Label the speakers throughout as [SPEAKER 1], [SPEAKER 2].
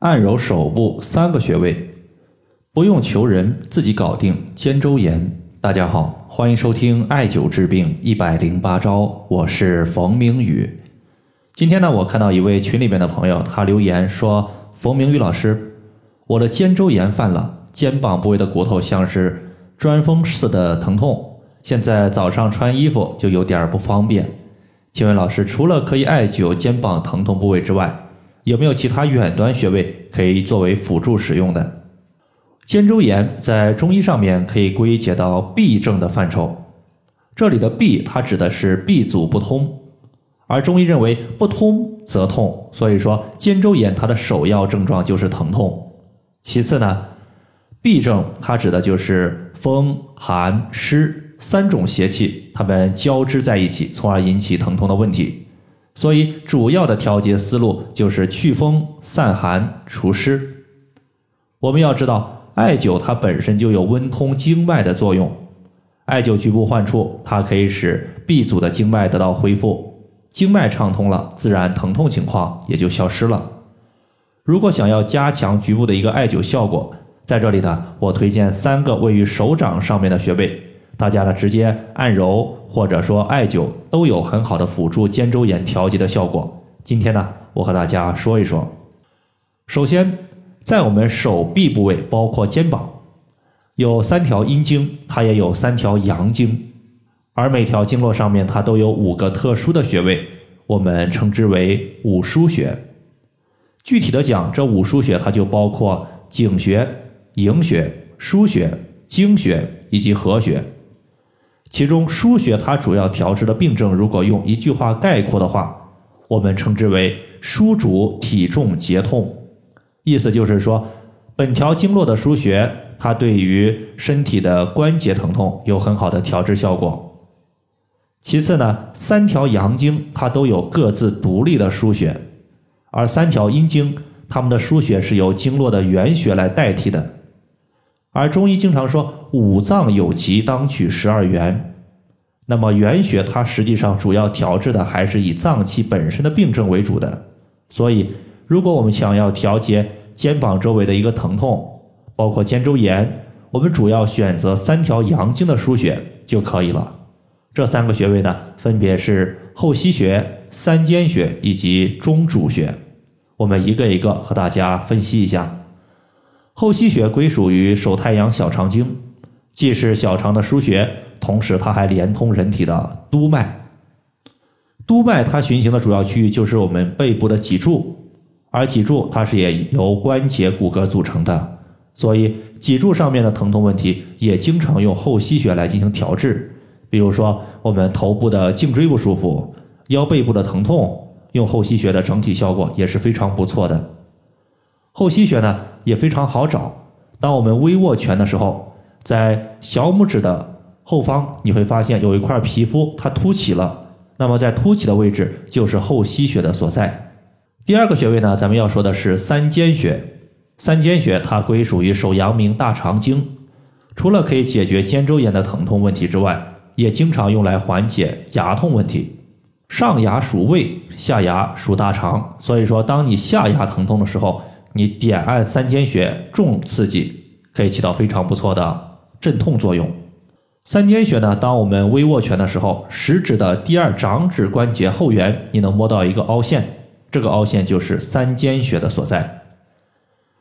[SPEAKER 1] 按揉手部三个穴位，不用求人，自己搞定。肩周炎，大家好，欢迎收听艾灸治病一百零八招，我是冯明宇。今天呢，我看到一位群里面的朋友，他留言说：“冯明宇老师，我的肩周炎犯了，肩膀部位的骨头像是钻风似的疼痛，现在早上穿衣服就有点不方便。请问老师，除了可以艾灸肩膀疼痛部位之外，有没有其他远端穴位可以作为辅助使用的？肩周炎在中医上面可以归结到痹症的范畴，这里的痹它指的是痹阻不通，而中医认为不通则痛，所以说肩周炎它的首要症状就是疼痛。其次呢，痹症它指的就是风寒湿三种邪气，它们交织在一起，从而引起疼痛的问题。所以，主要的调节思路就是祛风、散寒、除湿。我们要知道，艾灸它本身就有温通经脉的作用。艾灸局部患处，它可以使闭阻的经脉得到恢复，经脉畅通了，自然疼痛情况也就消失了。如果想要加强局部的一个艾灸效果，在这里呢，我推荐三个位于手掌上面的穴位，大家呢直接按揉。或者说艾灸都有很好的辅助肩周炎调节的效果。今天呢，我和大家说一说。首先，在我们手臂部位，包括肩膀，有三条阴经，它也有三条阳经，而每条经络上面它都有五个特殊的穴位，我们称之为五腧穴。具体的讲，这五腧穴它就包括井穴、营穴、腧穴、经穴以及合穴。其中腧穴它主要调治的病症，如果用一句话概括的话，我们称之为腧主体重节痛。意思就是说，本条经络的腧穴，它对于身体的关节疼痛有很好的调治效果。其次呢，三条阳经它都有各自独立的腧穴，而三条阴经它们的腧穴是由经络的原穴来代替的。而中医经常说五脏有疾，当取十二元。那么原穴它实际上主要调治的还是以脏器本身的病症为主的。所以，如果我们想要调节肩膀周围的一个疼痛，包括肩周炎，我们主要选择三条阳经的腧穴就可以了。这三个穴位呢，分别是后溪穴、三间穴以及中主穴。我们一个一个和大家分析一下。后溪穴归属于手太阳小肠经，既是小肠的腧穴，同时它还连通人体的督脉。督脉它循行的主要区域就是我们背部的脊柱，而脊柱它是也由关节骨骼组成的，所以脊柱上面的疼痛问题也经常用后溪穴来进行调治。比如说我们头部的颈椎不舒服、腰背部的疼痛，用后溪穴的整体效果也是非常不错的。后溪穴呢？也非常好找。当我们微握拳的时候，在小拇指的后方，你会发现有一块皮肤它凸起了。那么在凸起的位置就是后溪穴的所在。第二个穴位呢，咱们要说的是三间穴。三间穴它归属于手阳明大肠经，除了可以解决肩周炎的疼痛问题之外，也经常用来缓解牙痛问题。上牙属胃，下牙属大肠，所以说当你下牙疼痛的时候。你点按三间穴，重刺激，可以起到非常不错的镇痛作用。三间穴呢，当我们微握拳的时候，食指的第二掌指关节后缘，你能摸到一个凹陷，这个凹陷就是三间穴的所在。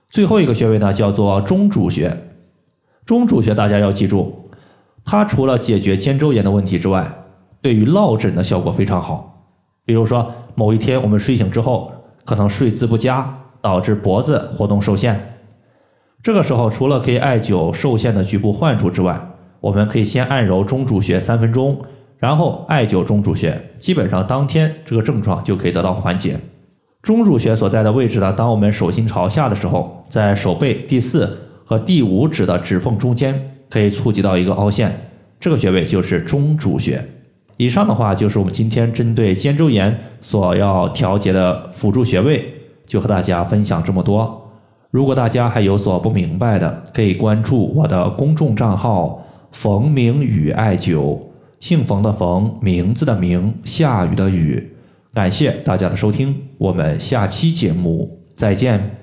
[SPEAKER 1] 最后一个穴位呢，叫做中主穴。中主穴大家要记住，它除了解决肩周炎的问题之外，对于落枕的效果非常好。比如说某一天我们睡醒之后，可能睡姿不佳。导致脖子活动受限，这个时候除了可以艾灸受限的局部患处之外，我们可以先按揉中主穴三分钟，然后艾灸中主穴，基本上当天这个症状就可以得到缓解。中主穴所在的位置呢，当我们手心朝下的时候，在手背第四和第五指的指缝中间，可以触及到一个凹陷，这个穴位就是中主穴。以上的话就是我们今天针对肩周炎所要调节的辅助穴位。就和大家分享这么多。如果大家还有所不明白的，可以关注我的公众账号“冯明宇艾灸”，姓冯的冯，名字的名，下雨的雨。感谢大家的收听，我们下期节目再见。